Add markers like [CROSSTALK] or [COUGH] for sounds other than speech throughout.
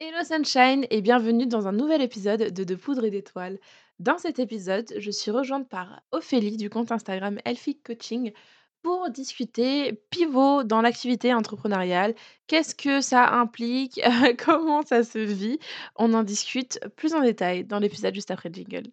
Hello Sunshine et bienvenue dans un nouvel épisode de De Poudre et d'Étoiles. Dans cet épisode, je suis rejointe par Ophélie du compte Instagram Elfic Coaching pour discuter pivot dans l'activité entrepreneuriale. Qu'est-ce que ça implique? [LAUGHS] Comment ça se vit? On en discute plus en détail dans l'épisode juste après le jingle.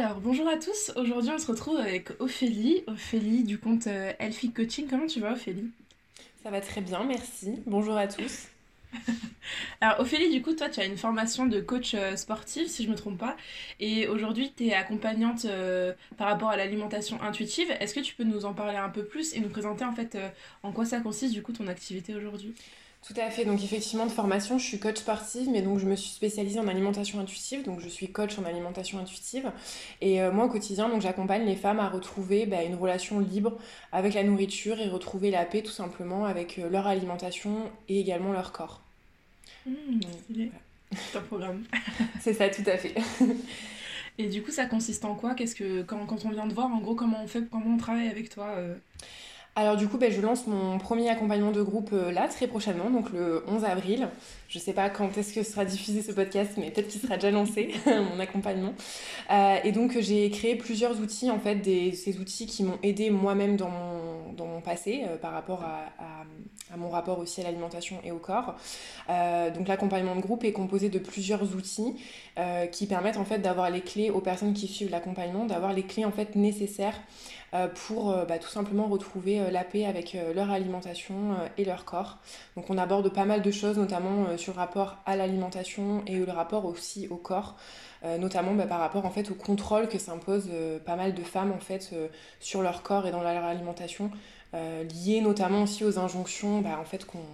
Alors, bonjour à tous. Aujourd'hui, on se retrouve avec Ophélie. Ophélie du compte euh, Elfie Coaching. Comment tu vas, Ophélie? Ça va très bien, merci. Bonjour à tous. [LAUGHS] Alors, Ophélie, du coup, toi, tu as une formation de coach euh, sportif, si je ne me trompe pas. Et aujourd'hui, tu es accompagnante euh, par rapport à l'alimentation intuitive. Est-ce que tu peux nous en parler un peu plus et nous présenter, en fait, en quoi ça consiste, du coup, ton activité aujourd'hui? Tout à fait. Donc effectivement, de formation, je suis coach sportive, mais donc je me suis spécialisée en alimentation intuitive. Donc je suis coach en alimentation intuitive. Et euh, moi, au quotidien, donc j'accompagne les femmes à retrouver bah, une relation libre avec la nourriture et retrouver la paix tout simplement avec euh, leur alimentation et également leur corps. Mmh, c'est [LAUGHS] un programme. [LAUGHS] c'est ça, tout à fait. [LAUGHS] et du coup, ça consiste en quoi? Qu'est-ce que quand, quand, on vient de voir, en gros, comment on fait, comment on travaille avec toi euh? Alors du coup, ben, je lance mon premier accompagnement de groupe euh, là, très prochainement, donc le 11 avril. Je sais pas quand est-ce que sera diffusé ce podcast, mais peut-être qu'il sera déjà lancé, [LAUGHS] mon accompagnement. Euh, et donc j'ai créé plusieurs outils, en fait, ces outils qui m'ont aidé moi-même dans mon, dans mon passé, euh, par rapport à, mon rapport aussi à l'alimentation et au corps. donc l'accompagnement de groupe est composé de plusieurs outils qui permettent en fait d'avoir les clés aux personnes qui suivent l'accompagnement, d'avoir les clés en fait nécessaires euh, pour euh, bah, tout simplement retrouver euh, la paix avec leur alimentation et leur corps. Donc on aborde pas mal de choses, notamment sur le rapport à l'alimentation et le rapport aussi au corps. notamment bah, par rapport en fait au contrôle que s'imposent pas mal de femmes en fait sur leur corps et dans leur alimentation, lié notamment aussi aux injonctions bah, en fait qu'on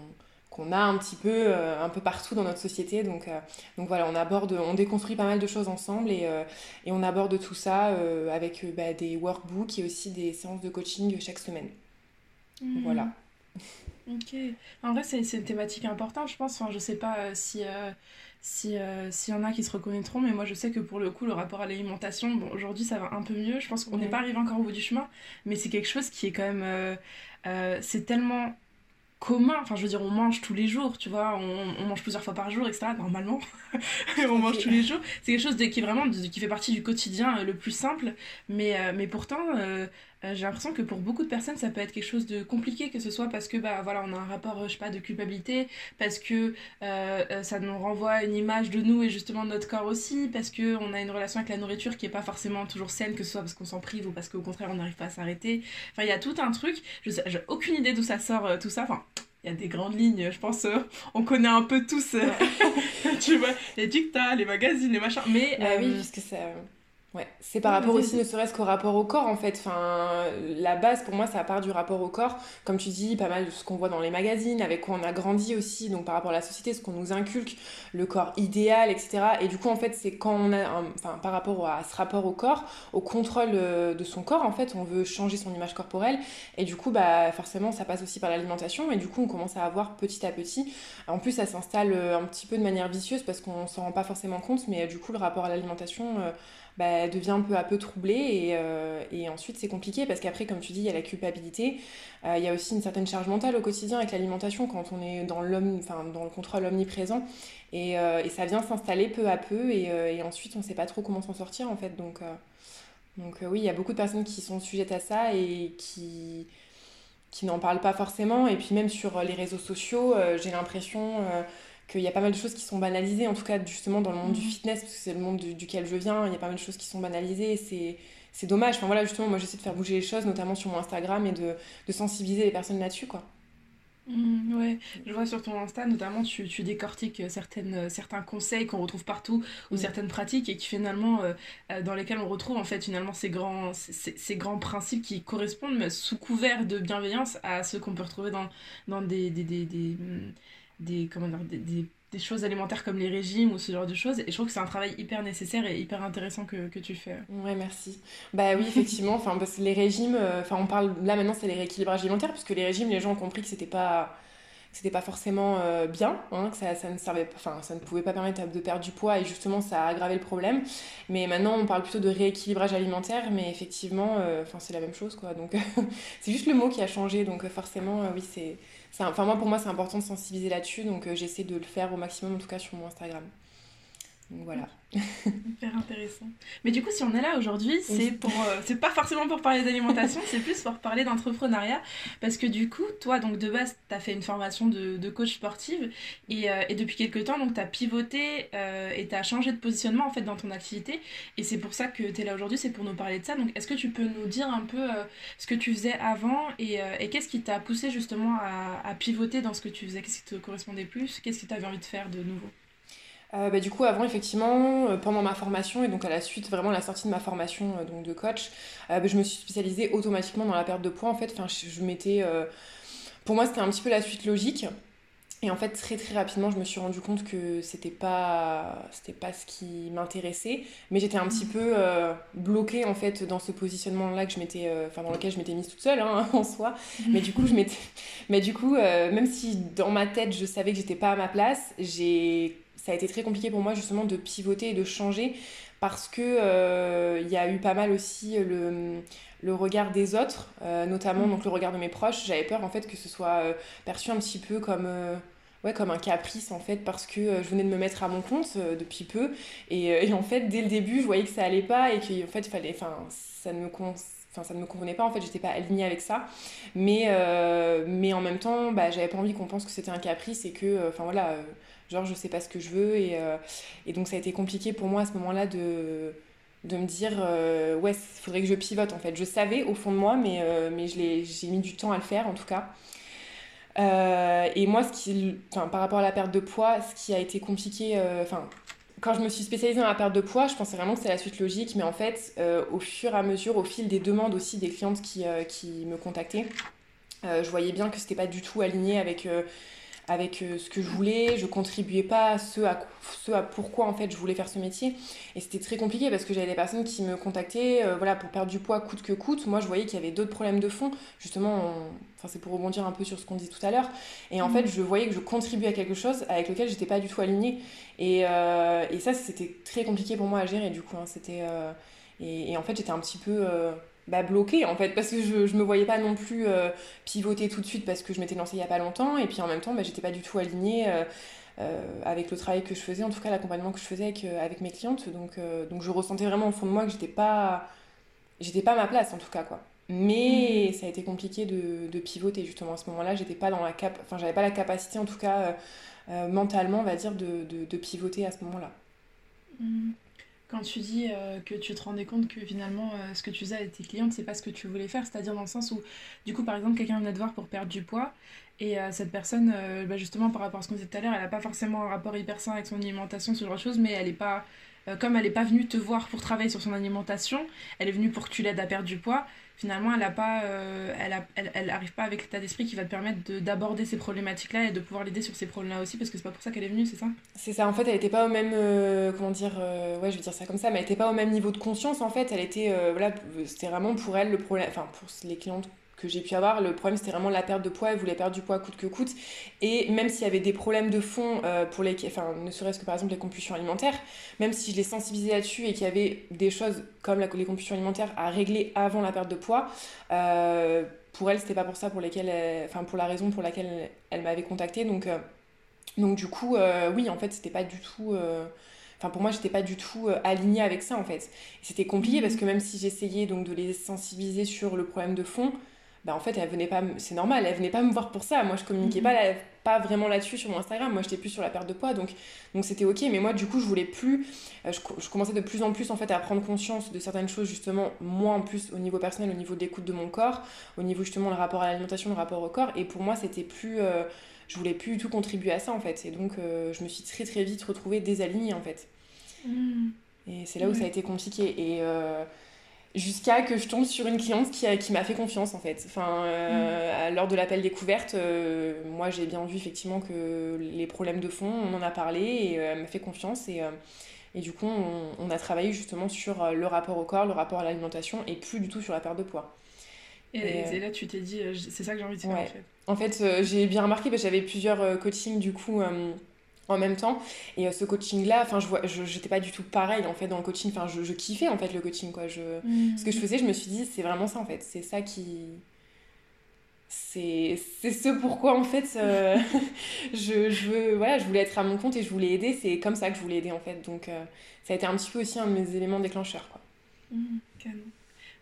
qu'on a un petit peu euh, un peu partout dans notre société donc euh, donc voilà on aborde on déconstruit pas mal de choses ensemble et, euh, et on aborde tout ça avec bah, des workbooks et aussi des séances de coaching chaque semaine mmh. voilà ok en vrai c'est une thématique importante je pense enfin je sais pas si si s'il y en a qui se reconnaîtront mais moi je sais que pour le coup le rapport à l'alimentation bon aujourd'hui ça va un peu mieux je pense qu'on n'est pas arrivé encore au bout du chemin mais c'est quelque chose qui est quand même c'est tellement commun. Enfin, je veux dire, on mange tous les jours, tu vois, on, mange plusieurs fois par jour, etc. Normalement, [LAUGHS] on mange tous les jours. C'est quelque chose qui est vraiment qui fait partie du quotidien euh, le plus simple. Mais, euh, mais pourtant, euh, j'ai l'impression que pour beaucoup de personnes, ça peut être quelque chose de compliqué, que ce soit parce que bah voilà, on a un rapport, je sais pas, de culpabilité, parce que ça nous renvoie une image de nous et justement de notre corps aussi, parce que on a une relation avec la nourriture qui est pas forcément toujours saine, que ce soit parce qu'on s'en prive ou parce qu'au contraire on n'arrive pas à s'arrêter. Enfin, il y a tout un truc. Je j'ai aucune idée d'où ça sort tout ça. Enfin, il y a des grandes lignes, je pense, euh, on connaît un peu tous, euh, [LAUGHS] tu vois, les dictats, les magazines, les machins, mais... Bah oui, euh, puisque ça... Ouais, c'est par rapport aussi ne serait-ce qu'au rapport au corps en fait. Enfin, la base pour moi ça part du rapport au corps. Comme tu dis, pas mal de ce qu'on voit dans les magazines, avec quoi on a grandi aussi, donc par rapport à la société, ce qu'on nous inculque, le corps idéal, etc. Et du coup en fait c'est quand on a, enfin par rapport à ce rapport au corps, au contrôle euh, de son corps en fait, on veut changer son image corporelle. Et du coup bah forcément ça passe aussi par l'alimentation. Et du coup on commence à avoir petit à petit. En plus ça s'installe euh, un petit peu de manière vicieuse parce qu'on s'en rend pas forcément compte, mais euh, du coup le rapport à l'alimentation bah, devient peu à peu troublée et, et ensuite c'est compliqué parce qu'après, comme tu dis, il y a la culpabilité, il y a aussi une certaine charge mentale au quotidien avec l'alimentation quand on est dans, enfin, dans le contrôle omniprésent et, et ça vient s'installer peu à peu et, et ensuite on ne sait pas trop comment s'en sortir en fait. Donc, donc oui, il y a beaucoup de personnes qui sont sujettes à ça et qui qui n'en parlent pas forcément. Et puis même sur les réseaux sociaux, euh, j'ai l'impression euh, qu'il y a pas mal de choses qui sont banalisées, en tout cas justement dans le monde du mhm. fitness, parce que c'est le monde duquel je viens, il y a pas mal de choses qui sont banalisées. C'est, c'est dommage. Enfin voilà, justement, moi j'essaie de faire bouger les choses, notamment sur mon Instagram, et de, de sensibiliser les personnes là-dessus, quoi. Mmh, ouais, je vois sur ton Insta notamment tu, tu décortiques certaines, certains conseils qu'on retrouve partout ou mmh. certaines pratiques et qui finalement euh, euh, dans lesquelles on retrouve en fait finalement ces grands, ces, ces grands principes qui correspondent sous couvert de bienveillance à ceux qu'on peut retrouver dans, dans des, des, des, des, des comment dire, des des choses alimentaires comme les régimes ou ce genre de choses. Et je trouve que c'est un travail hyper nécessaire et hyper intéressant que, que tu fais. Ouais, merci. Bah oui, effectivement. enfin, parce les régimes, euh, enfin, on parle là maintenant, c'est les rééquilibrages alimentaires, puisque les régimes, les gens ont compris que c'était pas c'était pas forcément euh, bien, hein, que ça, ça, ne servait, enfin, ça ne pouvait pas permettre de perdre du poids et justement ça a aggravé le problème. Mais maintenant on parle plutôt de rééquilibrage alimentaire, mais effectivement, euh, enfin c'est la même chose quoi. Donc [LAUGHS] c'est juste le mot qui a changé, donc forcément oui c'est enfin moi pour moi c'est important de sensibiliser là-dessus, donc euh, j'essaie de le faire au maximum en tout cas sur mon Instagram. Donc voilà. [LAUGHS] Hyper intéressant. Mais du coup, si on est là aujourd'hui, c'est pour, euh, c'est pas forcément pour parler d'alimentation, c'est plus pour parler d'entrepreneuriat. Parce que du coup, toi, donc de base, tu as fait une formation de, de coach sportive et, euh, et, depuis quelques temps, donc tu as pivoté euh, et tu as changé de positionnement en fait dans ton activité. Et c'est pour ça que tu es là aujourd'hui, c'est pour nous parler de ça. Donc, est-ce que tu peux nous dire un peu ce que tu faisais avant et, et qu'est-ce qui t'a poussé justement à, à, pivoter dans ce que tu faisais? Qu'est-ce qui te correspondait plus? Qu'est-ce que tu avais envie de faire de nouveau? Euh, bah, du coup, avant, effectivement, euh, pendant ma formation et donc à la suite, vraiment la sortie de ma formation euh, donc de coach, bah, je me suis spécialisée automatiquement dans la perte de poids. En fait, enfin, je, je m'étais. pour moi, c'était un petit peu la suite logique. Et en fait, très très rapidement, je me suis rendu compte que c'était pas, c'était pas ce qui m'intéressait. Mais j'étais un petit peu bloquée en fait dans ce positionnement-là que je m'étais, enfin dans lequel je m'étais mise toute seule hein, [LAUGHS] en soi. Mais du coup, je m'étais, mais du coup, même si dans ma tête je savais que j'étais pas à ma place, j'ai ça a été très compliqué pour moi justement de pivoter et de changer parce que euh, il y a eu pas mal aussi le, le regard des autres, euh, notamment mm. donc le regard de mes proches. J'avais peur en fait que ce soit euh, perçu un petit peu comme ouais, comme un caprice en fait parce que je venais de me mettre à mon compte depuis peu et, et, en fait dès le début je voyais que ça allait pas et qu'en fait il fallait enfin ça ne me ça ne me convenait pas en fait j'étais pas alignée avec ça mais mais en même temps bah, j'avais pas envie qu'on pense que c'était un caprice et que enfin voilà genre je sais pas ce que je veux et, euh, et donc ça a été compliqué pour moi à ce moment-là de, de me dire euh, ouais il faudrait que je pivote en fait. Je savais au fond de moi mais, euh, mais j'ai mis du temps à le faire en tout cas. Et moi ce qui par rapport à la perte de poids ce qui a été compliqué enfin quand je me suis spécialisée dans la perte de poids, je pensais vraiment que c'était la suite logique, mais en fait, au fur et à mesure, au fil des demandes aussi des clientes qui, qui me contactaient, je voyais bien que c'était pas du tout aligné avec avec euh, ce que je voulais, je contribuais pas à ce à, ce à pourquoi en fait je voulais faire ce métier. Et c'était très compliqué parce que j'avais des personnes qui me contactaient euh, voilà, pour perdre du poids coûte que coûte. Moi je voyais qu'il y avait d'autres problèmes de fond. Justement, enfin, c'est pour rebondir un peu sur ce qu'on dit tout à l'heure. Et en mmh. fait, je voyais que je contribuais à quelque chose avec lequel j'étais pas du tout alignée. Et, euh, et ça, c'était très compliqué pour moi à gérer du coup. Hein. C'était, et, et, en fait, j'étais un petit peu bah, bloquée en fait parce que je, je me voyais pas non plus euh, pivoter tout de suite parce que je m'étais lancée il y a pas longtemps et puis en même temps bah, j'étais pas du tout alignée euh, euh, avec le travail que je faisais en tout cas l'accompagnement que je faisais avec, avec mes clientes. Donc, donc je ressentais vraiment au fond de moi que j'étais pas j'étais pas à ma place en tout cas quoi. Mais mmh. ça a été compliqué de, de, pivoter justement à ce moment là j'étais pas dans la cap enfin j'avais pas la capacité en tout cas mentalement on va dire de, de, de pivoter à ce moment là mmh quand tu dis euh, que tu te rendais compte que finalement euh, ce que tu faisais avec tes clientes c'est pas ce que tu voulais faire. C'est-à-dire dans le sens où du coup par exemple quelqu'un venait te voir pour perdre du poids et euh, cette personne bah, justement par rapport à ce qu'on disait tout à l'heure elle a pas forcément un rapport hyper sain avec son alimentation ce genre de choses mais elle est pas comme elle est pas venue te voir pour travailler sur son alimentation elle est venue pour que tu l'aides à perdre du poids finalement, elle a pas, euh, elle, arrive pas avec l'état d'esprit qui va te permettre d'aborder ces problématiques-là et de pouvoir l'aider sur ces problèmes-là aussi, parce que c'est pas pour ça qu'elle est venue, c'est ça? C'est ça, en fait, elle était pas au même, euh, comment dire, euh, ouais, je vais dire ça comme ça, mais elle était pas au même niveau de conscience, en fait, elle était, voilà, c'était vraiment pour elle le problème, enfin, pour les clientes que j'ai pu avoir. Le problème, c'était vraiment la perte de poids. Elle voulait perdre du poids coûte que coûte. Et même s'il y avait des problèmes de fond, euh, pour les, enfin, ne serait-ce que par exemple les compulsions alimentaires, même si je les sensibilisais là-dessus et qu'il y avait des choses comme la, les compulsions alimentaires à régler avant la perte de poids, euh, pour elle, c'était pas pour ça pour lesquelles, enfin, pour la raison pour laquelle elle, m'avait contactée. Donc, euh, donc du coup, oui, en fait, c'était pas du tout. Enfin, pour moi, j'étais pas du tout alignée avec ça en fait. C'était compliqué parce que même si j'essayais donc de les sensibiliser sur le problème de fond, bah en fait elle venait pas c'est normal elle venait pas me voir pour ça. Moi je communiquais mhm. pas pas vraiment là-dessus sur mon Instagram. Moi j'étais plus sur la perte de poids donc donc c'était ok. Mais moi du coup je voulais plus euh, je, je, commençais de plus en plus en fait à prendre conscience de certaines choses justement moi en plus au niveau personnel au niveau d'écoute de mon corps au niveau justement le rapport à l'alimentation le rapport au corps. Et pour moi c'était plus euh, je voulais plus du tout contribuer à ça en fait. Et donc euh, je me suis très très vite retrouvée désalignée en fait. Mhm. et c'est là où ça a été compliqué. Et jusqu'à que je tombe sur une cliente qui, qui m'a fait confiance en fait. Enfin, euh, mm. lors de l'appel découverte, euh, moi j'ai bien vu effectivement que les problèmes de fond, on en a parlé et euh, elle m'a fait confiance et, et du coup on, a travaillé justement sur le rapport au corps, le rapport à l'alimentation et plus du tout sur la perte de poids. Et, là tu t'es dit, c'est ça que j'ai envie de faire en fait. En fait, j'ai bien remarqué parce que j'avais plusieurs coachings du coup en même temps. Et euh, ce coaching là enfin je vois j'étais pas du tout pareil en fait dans le coaching. Enfin je, je, kiffais en fait le coaching quoi. Je mmh. ce que je faisais je me suis dit c'est vraiment ça en fait. C'est ça qui c'est ce pourquoi en fait euh, [LAUGHS] je, je, veux voilà je voulais être à mon compte et je voulais aider. C'est comme ça que je voulais aider en fait. Donc euh, ça a été un petit peu aussi un de mes éléments déclencheurs quoi. Mmh,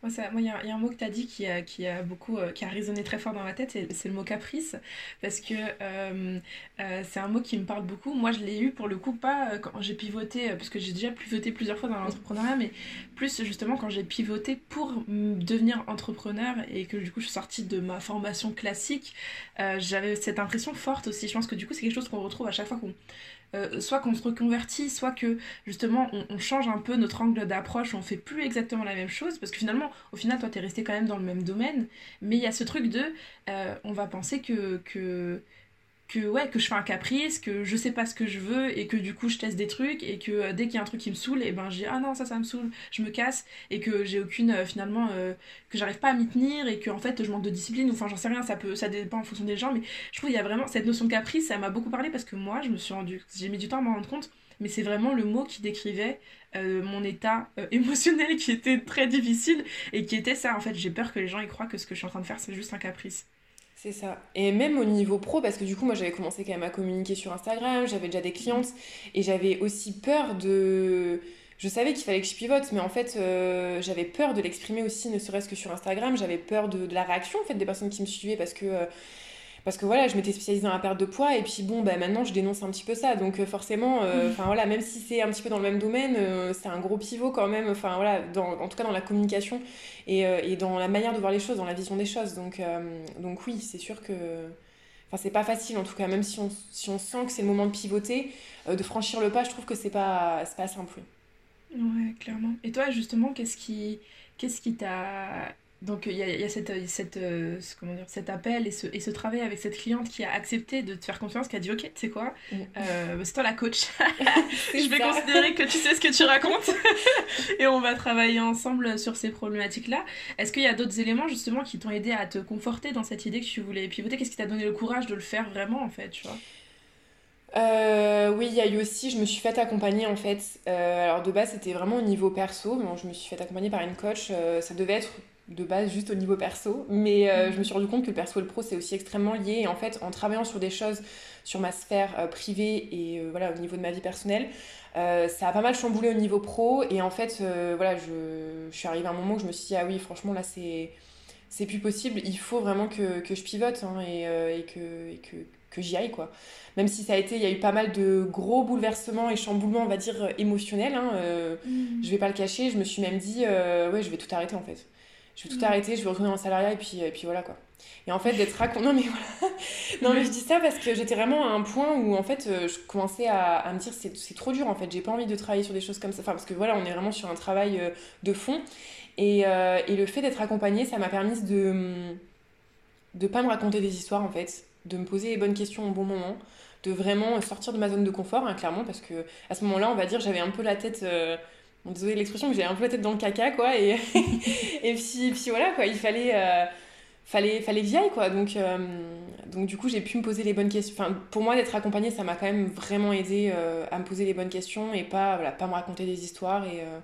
moi, il y, a un mot que tu as dit qui a, qui a beaucoup, euh, qui a résonné très fort dans ma tête, c'est le mot caprice, parce que euh, euh, c'est un mot qui me parle beaucoup. Moi, je l'ai eu pour le coup, pas quand j'ai pivoté, parce que j'ai déjà pivoté plusieurs fois dans l'entrepreneuriat, mais plus justement quand j'ai pivoté pour devenir entrepreneur et que du coup je suis sortie de ma formation classique, j'avais cette impression forte aussi. Je pense que du coup, c'est quelque chose qu'on retrouve à chaque fois qu'on euh, soit qu'on se reconvertit, soit que justement on, change un peu notre angle d'approche, on fait plus exactement la même chose, parce que finalement, au final, toi, tu es resté quand même dans le même domaine, mais il y a ce truc de, euh, on va penser que que ouais que je fais un caprice que je sais pas ce que je veux et que du coup je teste des trucs et que euh, dès qu'il y a un truc qui me saoule et eh ben j'ai ah non ça ça me saoule je me casse et que j'ai aucune euh, finalement euh, que j'arrive pas à m'y tenir et que en fait je manque de discipline enfin j'en sais rien ça peut ça dépend en fonction des gens mais je trouve qu'il y a vraiment cette notion de caprice ça m'a beaucoup parlé parce que moi je me suis rendu j'ai mis du temps à m'en rendre compte mais c'est vraiment le mot qui décrivait mon état [LAUGHS] émotionnel qui était très difficile et qui était ça en fait. J'ai peur que les gens y croient que ce que je suis en train de faire c'est juste un caprice c'est ça. Et même au niveau pro, parce que du coup, moi, j'avais commencé quand même à communiquer sur Instagram, j'avais déjà des clientes, et j'avais aussi peur de... Je savais qu'il fallait que je pivote, mais en fait, euh, j'avais peur de l'exprimer aussi, ne serait-ce que sur Instagram. J'avais peur de, la réaction, en fait, des personnes qui me suivaient, parce que... Euh, parce que voilà, je m'étais spécialisée dans la perte de poids et puis bon, bah, maintenant je dénonce un petit peu ça. Donc euh, forcément, euh, enfin voilà, même si c'est un petit peu dans le même domaine, euh, c'est un gros pivot quand même, enfin voilà, dans, en tout cas dans la communication et, et, dans la manière de voir les choses, dans la vision des choses. Donc, donc oui, c'est sûr que. Enfin, c'est pas facile en tout cas, même si on, si on sent que c'est le moment de pivoter, de franchir le pas, je trouve que c'est pas, pas simple. Ouais, clairement. Et toi, justement, qu'est-ce qui qu'est-ce qui t'a donc il y a, y a cette, cette, euh, comment dire, cet appel et ce, et ce travail avec cette cliente qui a accepté de te faire confiance, qui a dit ok, tu sais quoi, mm. euh, c'est toi la coach. [LAUGHS] [LAUGHS] je vais considérer que tu sais ce que tu racontes [LAUGHS] et on va travailler ensemble sur ces problématiques-là. Est-ce qu'il y a d'autres éléments justement qui t'ont aidé à te conforter dans cette idée que tu voulais pivoter? Qu'est-ce qui t'a donné le courage de le faire vraiment en fait tu vois? Euh, oui, il y a eu aussi, je me suis fait accompagner en fait. alors de base, c'était vraiment au niveau perso. Bon, je me suis fait accompagner par une coach. ça devait être de base juste au niveau perso. Mais euh, je me suis rendu compte que le perso et le pro, c'est aussi extrêmement lié. Et en fait, en travaillant sur des choses sur ma sphère euh, privée et euh, voilà, au niveau de ma vie personnelle, ça a pas mal chamboulé au niveau pro. Et en fait, voilà, je, je, suis arrivée à un moment où je me suis dit, ah oui, franchement, là, c'est, c'est plus possible. Il faut vraiment que, que je pivote hein, et, et, que, et que, que j'y aille, quoi. Même si ça a été, il y a eu pas mal de gros bouleversements et chamboulements, on va dire, émotionnels. Hein, mmh. Je vais pas le cacher. Je me suis même dit, ouais, je vais tout arrêter, en fait je vais tout arrêter, je vais retourner en salariat et puis, et puis voilà quoi. Et en fait, d'être raconté. [LAUGHS] Non, mais voilà. non, mais je dis ça parce que j'étais vraiment à un point où en fait, euh, je commençais à, me dire c'est trop dur en fait, j'ai pas envie de travailler sur des choses comme ça. Enfin, parce que voilà, on est vraiment sur un travail euh, de fond. Et, euh, et le fait d'être accompagnée, ça m'a permis de de pas me raconter des histoires en fait, de me poser les bonnes questions au bon moment, de vraiment sortir de ma zone de confort, hein, clairement, parce que à ce moment-là, on va dire, j'avais un peu la tête désolé l'expression, mais j'ai un peu la tête dans le caca, quoi. Et, [LAUGHS] et puis, puis voilà, quoi. Il fallait, euh, fallait, fallait que j'y aille, quoi. Donc, euh, donc du coup, j'ai pu me poser les bonnes questions. Enfin, pour moi, d'être accompagnée, ça m'a quand même vraiment aidé euh, à me poser les bonnes questions et pas, voilà, pas me raconter des histoires et, euh,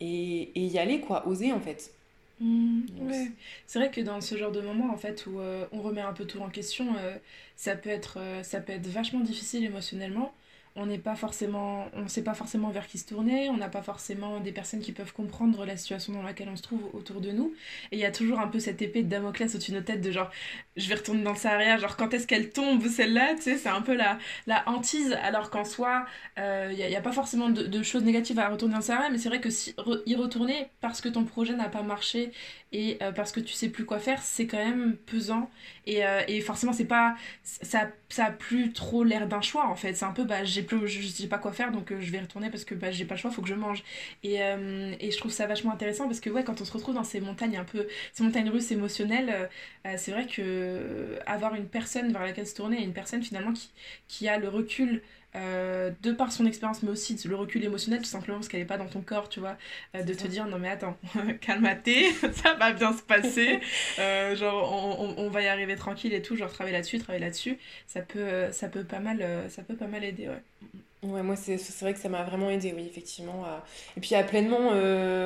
et, et, y aller, quoi. Oser, en fait. Mmh, ouais. C'est vrai que dans ce genre de moment, en fait, où on remet un peu tout en question, ça, peut être, ça peut être vachement difficile émotionnellement on n'est pas forcément on sait pas forcément vers qui se tourner on n'a pas forcément des personnes qui peuvent comprendre la situation dans laquelle on se trouve autour de nous. Et il y a toujours un peu cette épée de Damoclès au-dessus de nos têtes de genre je vais retourner dans le Sahara genre quand est-ce qu'elle tombe celle-là tu sais c'est un peu la, la hantise. Alors qu'en soi il euh, n'y a, pas forcément de, choses négatives à retourner dans le Sahara mais c'est vrai que si y retourner parce que ton projet n'a pas marché et euh, parce que tu sais plus quoi faire c'est quand même pesant. Et, euh, et forcément c'est pas ça ça a plus trop l'air d'un choix en fait. C'est un peu bah plus je sais pas quoi faire donc euh, je vais retourner parce que bah, j'ai pas le choix faut que je mange. Et, euh, et, je trouve ça vachement intéressant parce que ouais quand on se retrouve dans ces montagnes un peu ces montagnes russes émotionnelles euh, c'est vrai que avoir une personne vers laquelle se tourner une personne finalement qui a le recul euh, de par son expérience, mais aussi le recul émotionnel, tout simplement parce qu'elle n'est pas dans ton corps, tu vois, euh, de te dire non mais attends, [LAUGHS] calme-toi, [LAUGHS] ça va bien se passer, euh, genre on, on, va y arriver tranquille et tout, genre travailler là-dessus, travailler là-dessus, ça peut, ça peut pas mal, ça peut pas mal aider, ouais. Ouais, moi, c'est vrai que ça m'a vraiment aidé, oui, effectivement. Et puis, à pleinement,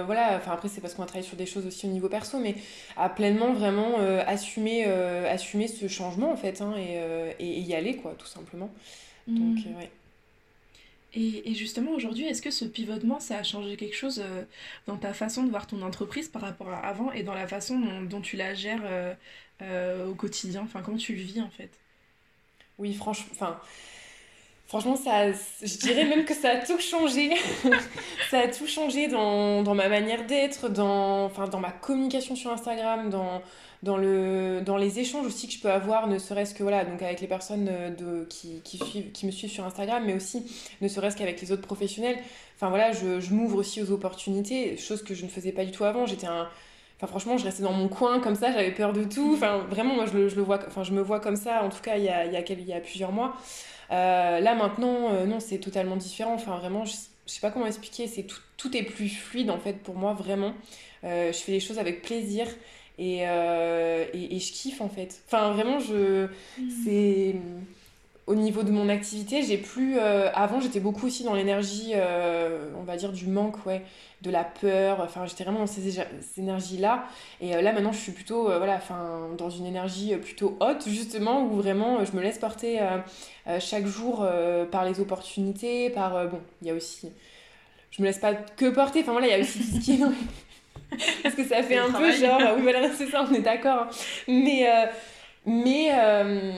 voilà, enfin, après, c'est parce qu'on a travaillé sur des choses aussi au niveau perso, mais à pleinement vraiment assumer, assumer ce changement, en fait, hein, et, et, y aller, quoi, tout simplement. Donc, mm. ouais. Et, et, justement, aujourd'hui, est-ce que ce pivotement, ça a changé quelque chose euh, dans ta façon de voir ton entreprise par rapport à avant et dans la façon dont, tu la gères euh, euh, au quotidien? Enfin, comment tu le vis en fait? Oui, franchement, enfin, franchement, ça, je dirais même que ça a tout changé. [LAUGHS] ça a tout changé dans, dans ma manière d'être, dans, enfin, dans ma communication sur Instagram, dans, dans, le, dans les échanges aussi que je peux avoir, ne serait-ce que voilà, donc avec les personnes euh, de, qui, qui, suivent, qui me suivent sur Instagram, mais aussi ne serait-ce qu'avec les autres professionnels. Enfin voilà, je, je m'ouvre aussi aux opportunités, chose que je ne faisais pas du tout avant. J'étais un. Enfin, franchement, je restais dans mon coin comme ça, j'avais peur de tout. Enfin, vraiment, moi, je, je le vois, enfin, je me vois comme ça, en tout cas, il y a, il y a, il y a plusieurs mois. Euh, là, maintenant, euh, non, c'est totalement différent. Enfin, vraiment, je, je sais pas comment expliquer, c'est tout, tout, est plus fluide, en fait, pour moi, vraiment. je fais les choses avec plaisir. Euh, et, et, je kiffe en fait. Enfin, vraiment, je. C'est. Au niveau de mon activité, j'ai plus. Euh, avant, j'étais beaucoup aussi dans l'énergie, euh, on va dire, du manque, ouais, de la peur. Enfin, j'étais vraiment dans ces, énergies-là. Et là, maintenant, je suis plutôt, voilà, enfin, dans une énergie plutôt haute, justement, où vraiment, je me laisse porter chaque jour par les opportunités, par. bon, il y a aussi. Je me laisse pas que porter. Enfin, voilà, il y a aussi tout ce qui est. [LAUGHS] Parce que ça fait un peu genre, oui, voilà, [LAUGHS] c'est ça, on est d'accord. Mais, euh, mais, euh,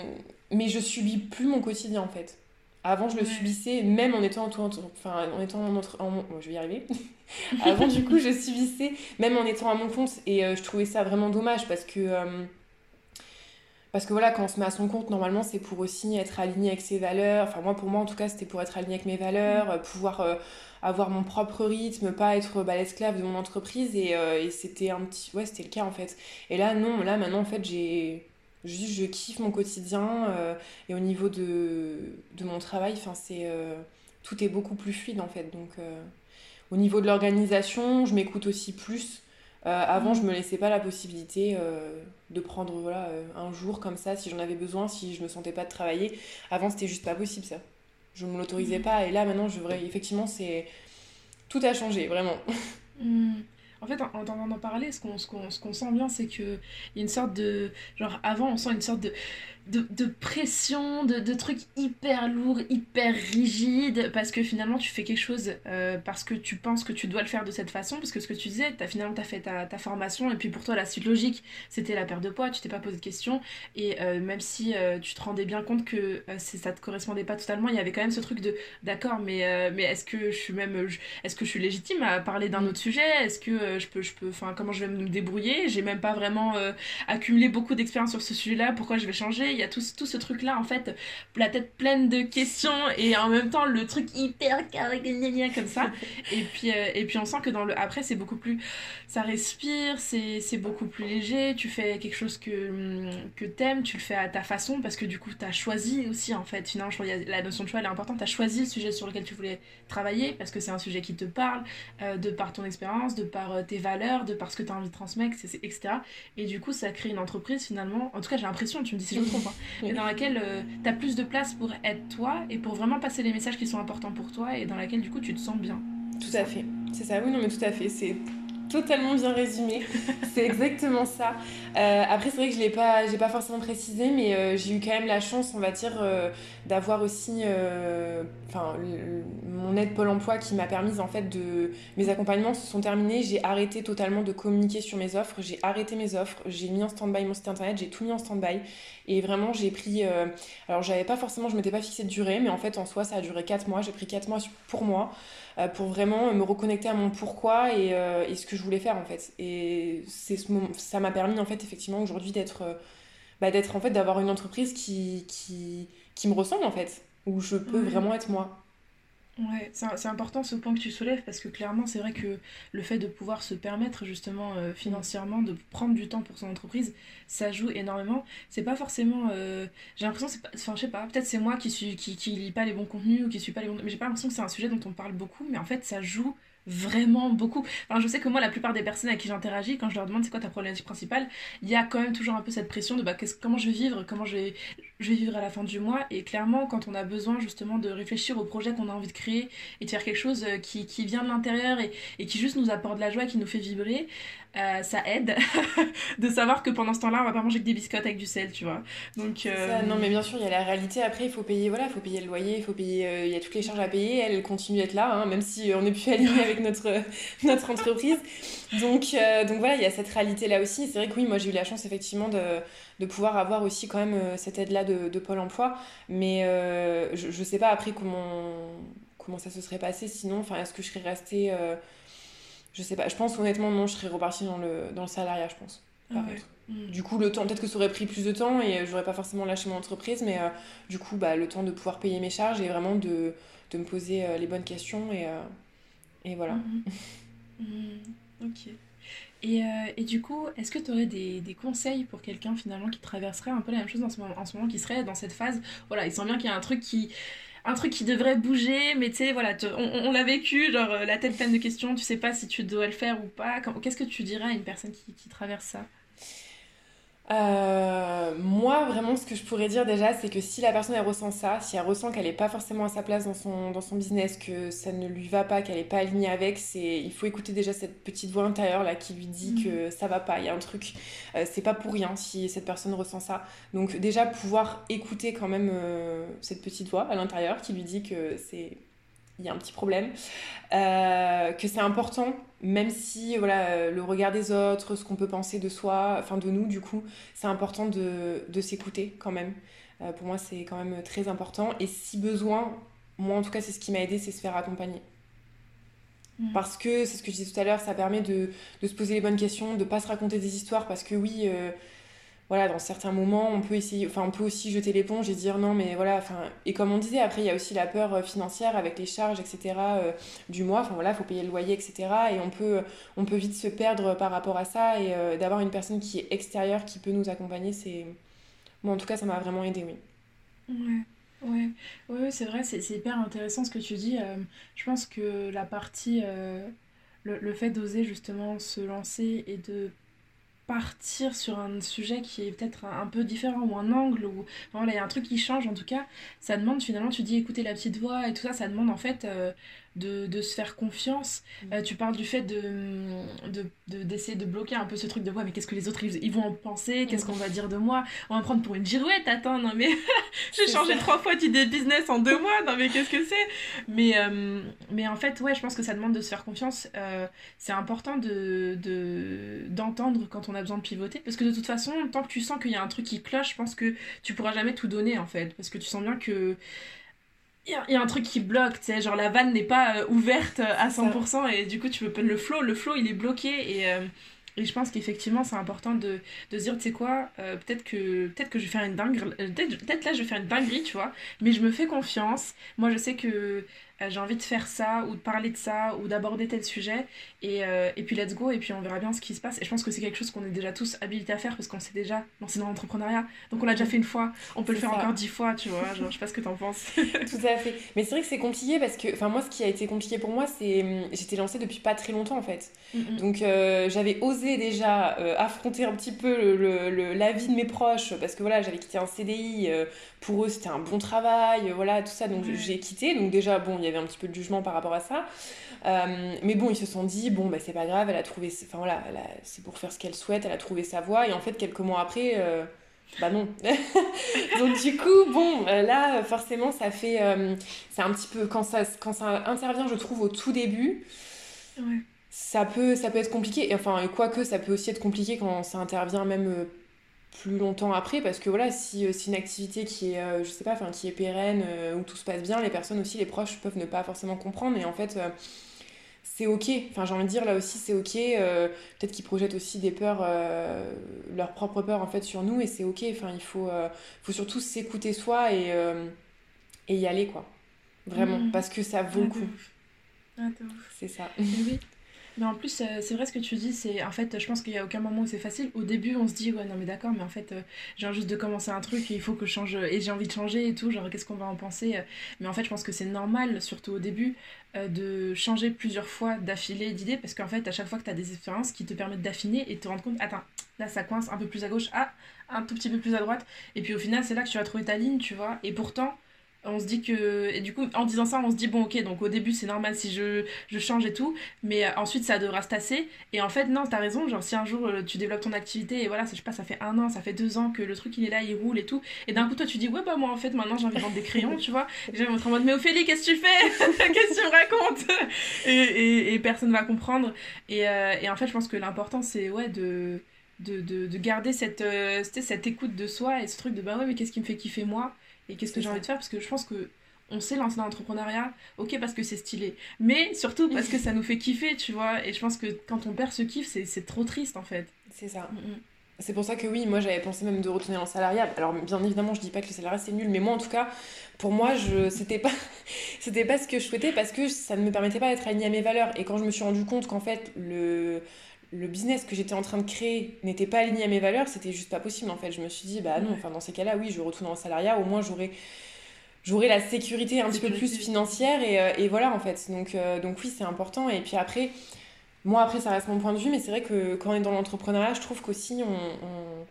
mais je subis plus mon quotidien en fait. Avant, je le subissais, même en étant, en, enfin, en étant en, je vais y arriver. [LAUGHS] Avant, du coup, je subissais, même en étant à mon compte, et euh, je trouvais ça vraiment dommage parce que. Parce que voilà, quand on se met à son compte, normalement, c'est pour aussi être aligné avec ses valeurs. Enfin, moi, pour moi, en tout cas, c'était pour être aligné avec mes valeurs, pouvoir avoir mon propre rythme, pas être bah, l'esclave de mon entreprise. Et, euh, c'était un petit. Ouais, c'était le cas en fait. Et là, non, là maintenant, en fait, j'ai. Juste, je kiffe mon quotidien. Euh, et au niveau de, mon travail, c'est. Euh, tout est beaucoup plus fluide en fait. Donc, au niveau de l'organisation, je m'écoute aussi plus. Avant, je me laissais pas la possibilité de prendre voilà, un jour comme ça si j'en avais besoin, si je me sentais pas de travailler. Avant, c'était juste pas possible ça je me l'autorisais pas et là maintenant je effectivement c'est tout a changé vraiment hmm. [LAUGHS] en fait en t'entendant parler ce qu'on ce qu'on sent bien c'est que il y a une sorte de genre avant on sent une sorte de de, pression, de, de, trucs hyper lourds, hyper rigides, parce que finalement tu fais quelque chose euh, parce que tu penses que tu dois le faire de cette façon, parce que ce que tu disais, as, finalement tu as fait ta, ta, formation, et puis pour toi la suite logique c'était la perte de poids, tu t'es pas posé de questions, et euh, même si euh, tu te rendais bien compte que ça te correspondait pas totalement, il y avait quand même ce truc de d'accord, mais, mais est-ce que je suis même, est-ce que je suis légitime à parler d'un autre sujet, est-ce que je peux, je peux, enfin comment je vais me débrouiller, j'ai même pas vraiment accumulé beaucoup d'expérience sur ce sujet-là, pourquoi je vais changer? Il y a tout, tout ce truc-là, en fait, la tête pleine de questions et en même temps le truc hyper carré, comme ça. [LAUGHS] et, puis, euh, et puis on sent que dans le après, c'est beaucoup plus. Ça respire, c'est beaucoup plus léger, tu fais quelque chose que, que t'aimes, tu le fais à ta façon parce que du coup, t'as choisi aussi, en fait. Finalement, je la notion de choix, elle est importante. T'as choisi le sujet sur lequel tu voulais travailler parce que c'est un sujet qui te parle, euh, de par ton expérience, de par euh, tes valeurs, de par ce que t'as envie de transmettre, etc. Et du coup, ça crée une entreprise finalement. En tout cas, j'ai l'impression, tu me dis si je me trompe, dans laquelle t'as plus de place pour être toi et pour vraiment passer les messages qui sont importants pour toi et dans laquelle du coup tu te sens bien. Tout à fait. C'est ça, oui, non, mais tout à fait. C'est totalement bien résumé. [LAUGHS] c'est exactement ça. Euh, après, c'est vrai que je l'ai pas, j'ai pas forcément précisé, mais euh, j'ai eu quand même la chance, on va dire, euh, d'avoir aussi, enfin, mon aide Pôle Emploi qui m'a permis en fait de, mes accompagnements se sont terminés. J'ai arrêté totalement de communiquer sur mes offres. J'ai arrêté mes offres. J'ai mis en stand-by mon site internet. J'ai tout mis en stand-by. Et vraiment, j'ai pris, alors j'avais pas forcément, je m'étais pas fixé de durée, mais en fait, en soi, ça a duré 4 mois. J'ai pris 4 mois pour moi. Euh, pour vraiment me reconnecter à mon pourquoi et, euh, et, ce que je voulais faire en fait. Et c'est ce moment, ça m'a permis en fait effectivement aujourd'hui d'être, euh, bah, d'être en fait d'avoir une entreprise qui, qui, qui me ressemble en fait, où je peux vraiment être moi. Ouais, c'est important ce point que tu soulèves parce que clairement, c'est vrai que le fait de pouvoir se permettre justement euh, financièrement de prendre du temps pour son entreprise, ça joue énormément. C'est pas forcément. Euh, j'ai l'impression, c'est. Enfin, je sais pas, peut-être c'est moi qui, suis, qui, qui lis pas les bons contenus ou qui suis pas les bons. Mais j'ai pas l'impression que c'est un sujet dont on parle beaucoup, mais en fait, ça joue vraiment beaucoup. Enfin, je sais que moi, la plupart des personnes avec qui j'interagis, quand je leur demande c'est quoi ta problématique principale, il y a quand même toujours un peu cette pression de bah, comment je vais vivre, comment je vais, je vais vivre à la fin du mois. Et clairement, quand on a besoin justement de réfléchir au projet qu'on a envie de créer et de faire quelque chose euh, qui, qui vient de l'intérieur et, et, qui juste nous apporte de la joie, qui nous fait vibrer, euh, ça aide [LAUGHS] de savoir que pendant ce temps-là, on va pas manger que des biscottes avec du sel, tu vois. Donc, euh, non, mais bien sûr, il y a la réalité. Après, il faut payer, voilà, il faut payer le loyer, il faut payer, il y a toutes les charges à payer. Elle continue d'être là, hein, même si on n'est plus [LAUGHS] aligné avec notre, [LAUGHS] notre entreprise. Donc, donc voilà, il y a cette réalité-là aussi. C'est vrai que oui, moi j'ai eu la chance effectivement de, de pouvoir avoir aussi quand même cette aide-là de, de, Pôle emploi. Mais je, je sais pas après comment, comment ça se serait passé sinon. Enfin, est-ce que je serais restée je sais pas, je pense honnêtement, non, je serais repartie dans le, dans le salariat, je pense. Ah mm. Du coup, le temps, peut-être que ça aurait pris plus de temps et j'aurais pas forcément lâché mon entreprise, mais euh, du coup, bah, le temps de pouvoir payer mes charges et vraiment de, de me poser euh, les bonnes questions et, euh, et voilà. Mm-hmm. [LAUGHS] Mm, ok. Et, et, du coup, est-ce que tu aurais des, des, conseils pour quelqu'un finalement qui traverserait un peu la même chose en ce moment, en ce moment qui serait dans cette phase Voilà, il sent bien qu'il y a un truc qui un truc qui devrait bouger, mais tu sais, voilà, on, l'a vécu, genre euh, la tête pleine de questions, tu sais pas si tu dois le faire ou pas. Qu'est-ce que tu dirais à une personne qui traverse ça? Euh, moi, vraiment, ce que je pourrais dire déjà, c'est que si la personne elle ressent ça, si elle ressent qu'elle n'est pas forcément à sa place dans son, dans son business, que ça ne lui va pas, qu'elle n'est pas alignée avec, c'est il faut écouter déjà cette petite voix intérieure là qui lui dit que mhm. ça va pas, il y a un truc, euh, c'est pas pour rien si cette personne ressent ça. Donc déjà pouvoir écouter quand même euh, cette petite voix à l'intérieur qui lui dit que c'est il y a un petit problème, euh, que c'est important, même si voilà, euh, le regard des autres, ce qu'on peut penser de soi, enfin de nous du coup, c'est important de, de s'écouter quand même. Euh, pour moi, c'est quand même très important. Et si besoin, moi en tout cas, c'est ce qui m'a aidé, c'est se faire accompagner. Mmh. Parce que, c'est ce que je disais tout à l'heure, ça permet de, de, se poser les bonnes questions, de pas se raconter des histoires, parce que oui, voilà, dans certains moments, on peut essayer, enfin, on peut aussi jeter l'éponge et dire non, mais voilà, enfin, et comme on disait, après, il y a aussi la peur euh, financière avec les charges, etc., euh, du mois, enfin voilà, il faut payer le loyer, etc., et on peut, on peut vite se perdre par rapport à ça, et euh, d'avoir une personne qui est extérieure, qui peut nous accompagner, c'est. Moi, en tout cas, ça m'a vraiment aidé, oui. Ouais, ouais, c'est vrai, c'est hyper intéressant ce que tu dis. je pense que la partie, le, le fait d'oser justement se lancer et de partir sur un sujet qui est peut-être un, peu différent ou un angle ou voilà il y a un truc qui change en tout cas ça demande finalement tu dis écouter la petite voix et tout ça ça demande en fait euh, de, de, se faire confiance. Mm. Euh, tu parles du fait de, d'essayer de, de, bloquer un peu ce truc de ouais, mais qu'est-ce que les autres ils, vont en penser? Qu'est-ce mm. qu'on va dire de moi? On va me prendre pour une girouette, attends, non mais [LAUGHS] j'ai changé trois fois d'idée business en deux mois, non mais qu'est-ce que c'est? Mais, euh, mais en fait, ouais, je pense que ça demande de se faire confiance. Euh, c'est important de, d'entendre quand on a besoin de pivoter parce que de toute façon, tant que tu sens qu'il y a un truc qui cloche, je pense que tu pourras jamais tout donner en fait parce que tu sens bien que il y, a un truc qui bloque, tu sais, genre la vanne n'est pas euh, ouverte euh, à 100% et du coup tu peux pas le flow, le flow il est bloqué et, euh, Et je pense qu'effectivement, c'est important de, de se dire, tu sais quoi, euh, peut-être que, peut que je vais faire une dinguerie, peut-être là, je vais faire une dinguerie, tu vois, mais je me fais confiance. Moi, je sais que euh, j'ai envie de faire ça ou de parler de ça ou d'aborder tel sujet et, euh, et, puis let's go et puis on verra bien ce qui se passe. Et je pense que c'est quelque chose qu'on est déjà tous habilités à faire parce qu'on sait déjà lancé dans l'entrepreneuriat donc on l'a déjà fait une fois on peut le faire encore dix fois tu vois genre je sais pas ce que t'en penses. [LAUGHS] Tout à fait. Mais c'est vrai que c'est compliqué parce que enfin moi ce qui a été compliqué pour moi c'est hum, j'étais lancée depuis pas très longtemps en fait. Donc euh, j'avais osé déjà affronter un petit peu le, le, la vie de mes proches parce que voilà j'avais quitté un CDI pour eux c'était un bon travail voilà tout ça. Donc j'ai quitté. Donc déjà bon il y avait un petit peu de jugement par rapport à ça. Euh, mais bon, ils se sont dit, bon, bah, c'est pas grave, elle a trouvé. Enfin voilà, c'est pour faire ce qu'elle souhaite, elle a trouvé sa voie. Et en fait, quelques mois après, euh, bah non. [LAUGHS] Donc du coup, bon, euh, là, forcément, ça fait. c'est un petit peu. Quand ça, quand ça intervient, je trouve, au tout début. Ça peut, ça peut être compliqué, et enfin, quoique ça peut aussi être compliqué quand ça intervient même plus longtemps après parce que voilà si c'est une activité qui est euh, je sais pas enfin qui est pérenne euh, où tout se passe bien les personnes aussi les proches peuvent ne pas forcément comprendre et en fait euh, c'est ok. Enfin j'ai envie de dire là aussi c'est ok peut-être qu'ils projettent aussi des peurs leurs propres peurs en fait sur nous et c'est ok. Enfin il faut faut surtout s'écouter soi et et y aller quoi. Vraiment. Mmh. parce que ça vaut le coup. ah, c'est ça. Oui [LAUGHS] mais en plus, euh, c'est vrai ce que tu dis, c'est en fait, je pense qu'il n'y a aucun moment où c'est facile. Au début, on se dit, ouais, non, mais d'accord, mais en fait, euh, j'ai juste de commencer un truc et il faut que je change, et j'ai envie de changer et tout, genre, qu'est-ce qu'on va en penser Mais en fait, je pense que c'est normal, surtout au début, euh, de changer plusieurs fois d'affilée d'idées, parce qu'en fait, à chaque fois que tu as des expériences qui te permettent d'affiner et de te rendre compte, attends, là, ça coince un peu plus à gauche, ah, un tout petit peu plus à droite, et puis au final, c'est là que tu vas trouver ta ligne, tu vois, et pourtant, on se dit que et du coup en disant ça on se dit bon ok donc au début c'est normal si je, je, change et tout mais euh, ensuite ça devra se tasser. Et en fait non t'as raison genre si un jour euh, tu développes ton activité et voilà je sais pas ça fait un an ça fait deux ans que le truc il est là il roule et tout et d'un coup toi tu dis ouais bah moi en fait maintenant j'ai envie de vendre des crayons tu vois. Et j'ai en mode mais Ophélie qu'est-ce que tu fais? [LAUGHS] Qu'est-ce que tu me racontes? Et, et, personne va comprendre. Et, euh, et en fait je pense que l'important c'est ouais de de, de, de, garder cette, cette écoute de soi et ce truc de bah ouais mais qu'est-ce qui me fait kiffer moi? Et qu'est-ce que j'ai envie de faire? Parce que je pense que on s'est lancé dans l'entrepreneuriat, ok parce que c'est stylé, mais surtout parce que ça nous fait kiffer, tu vois, et je pense que quand on perd ce kiff, c'est trop triste en fait. C'est ça. Mm, mm. C'est pour ça que oui, moi j'avais pensé même de retourner en salariat. Alors bien évidemment, je dis pas que le salariat c'est nul, mais moi en tout cas, pour moi, je c'était pas [LAUGHS] c'était pas ce que je souhaitais parce que ça ne me permettait pas d'être aligné à mes valeurs. Et quand je me suis rendu compte qu'en fait le le business que j'étais en train de créer n'était pas aligné à mes valeurs, c'était juste pas possible en fait. Je me suis dit, bah non, enfin dans ces cas-là, oui, je retourne en salariat, au moins j'aurais j'aurai la sécurité un petit peu plus financière et, euh, et voilà en fait. Donc, euh, donc oui, c'est important. Et puis après, moi après, ça reste mon point de vue, mais c'est vrai que quand on est dans l'entrepreneuriat, je trouve qu'aussi on,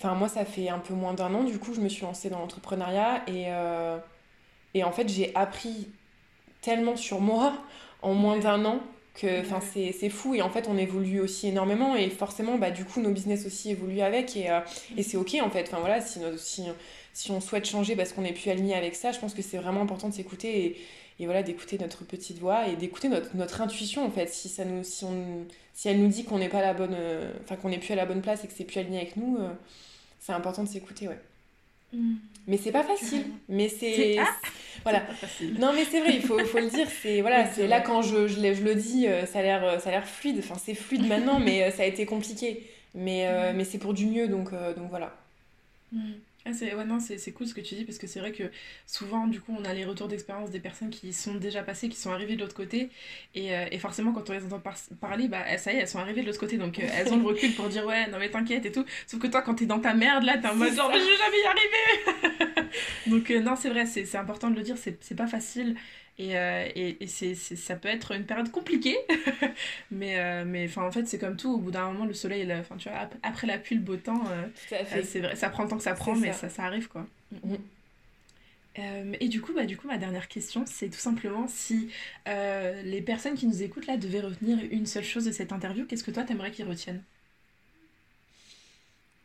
Enfin, moi, ça fait un peu moins d'un an, du coup, je me suis lancée dans l'entrepreneuriat et, euh, et en fait, j'ai appris tellement sur moi en moins d'un an enfin c'est fou et en fait on évolue aussi énormément et forcément bah du coup nos business aussi évoluent avec et, euh, et c'est ok en fait. Enfin voilà si, si, si on souhaite changer parce qu'on n'est plus aligné avec ça je pense que c'est vraiment important de s'écouter et, et, voilà d'écouter notre petite voix et d'écouter notre, notre intuition en fait. Si ça nous si on si elle nous dit qu'on n'est pas la bonne euh, enfin qu'on n'est plus à la bonne place et que c'est plus aligné avec nous euh, c'est important de s'écouter ouais Mais c'est pas facile. Mais c'est. Ah voilà. Non, mais c'est vrai, il faut, faut le dire. C'est voilà, c'est là quand je, je, je, le dis, euh, ça a l'air euh, ça a l'air fluide. Enfin, c'est fluide maintenant, [LAUGHS] mais euh, ça a été compliqué. Mais, mais c'est pour du mieux, donc, donc voilà. Mm. Ah, c'est ouais, non, c'est cool ce que tu dis parce que c'est vrai que souvent, du coup, on a les retours d'expérience des personnes qui sont déjà passées, qui sont arrivées de l'autre côté. Et, euh, et, forcément, quand on les entend parler, bah ça y est, elles sont arrivées de l'autre côté. Donc euh, elles ont le [LAUGHS] recul pour dire ouais, non mais t'inquiète et tout. Sauf que toi, quand t'es dans ta merde là, t'es en mode genre, mais je vais jamais y arriver [LAUGHS] Donc euh, non, c'est vrai, c'est important de le dire, c'est pas facile. Et, euh, et, et c'est, ça peut être une période compliquée, [LAUGHS] mais, euh, mais en fait, c'est comme tout. Au bout d'un moment, le soleil, tu vois, après la pluie, le beau temps, euh, c'est vrai, ça prend le temps que ça prend, mais ça. ça. arrive, quoi. Mm. et du coup, bah, du coup, ma dernière question, c'est tout simplement si les personnes qui nous écoutent là devaient retenir une seule chose de cette interview, qu'est-ce que toi, t'aimerais qu'ils retiennent?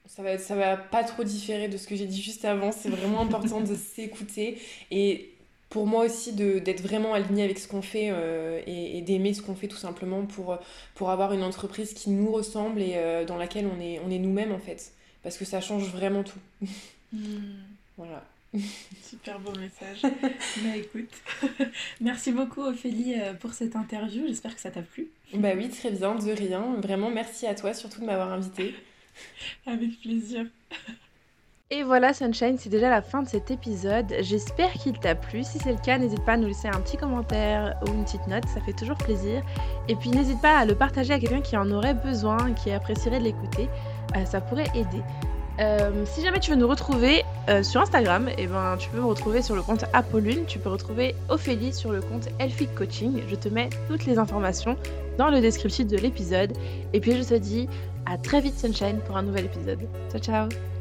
Ça va, ça va pas trop différer de ce que j'ai dit juste avant. C'est vraiment important de s'écouter et pour moi aussi d'être vraiment aligné avec ce qu'on fait euh, et, d'aimer ce qu'on fait tout simplement pour, pour avoir une entreprise qui nous ressemble et euh, dans laquelle on est, on est nous-mêmes en fait. Parce que ça change vraiment tout. Hmm. [LAUGHS] Voilà. Super beau message. [LAUGHS] bah écoute, [LAUGHS] merci beaucoup Ophélie euh, pour cette interview. J'espère que ça t'a plu. Bah oui, très bien, de rien. Vraiment, merci à toi surtout de m'avoir invité. Avec plaisir. Et voilà Sunshine, c'est déjà la fin de cet épisode. J'espère qu'il t'a plu. Si c'est le cas, n'hésite pas à nous laisser un petit commentaire ou une petite note, ça fait toujours plaisir. Et puis n'hésite pas à le partager à quelqu'un qui en aurait besoin, qui apprécierait de l'écouter. Euh, ça pourrait aider. Euh, si jamais tu veux nous retrouver euh, sur Instagram, eh ben, tu peux me retrouver sur le compte Apollune, tu peux retrouver Ophélie sur le compte Elfic Coaching. Je te mets toutes les informations dans le descriptif de l'épisode. Et puis je te dis à très vite Sunshine pour un nouvel épisode. Ciao ciao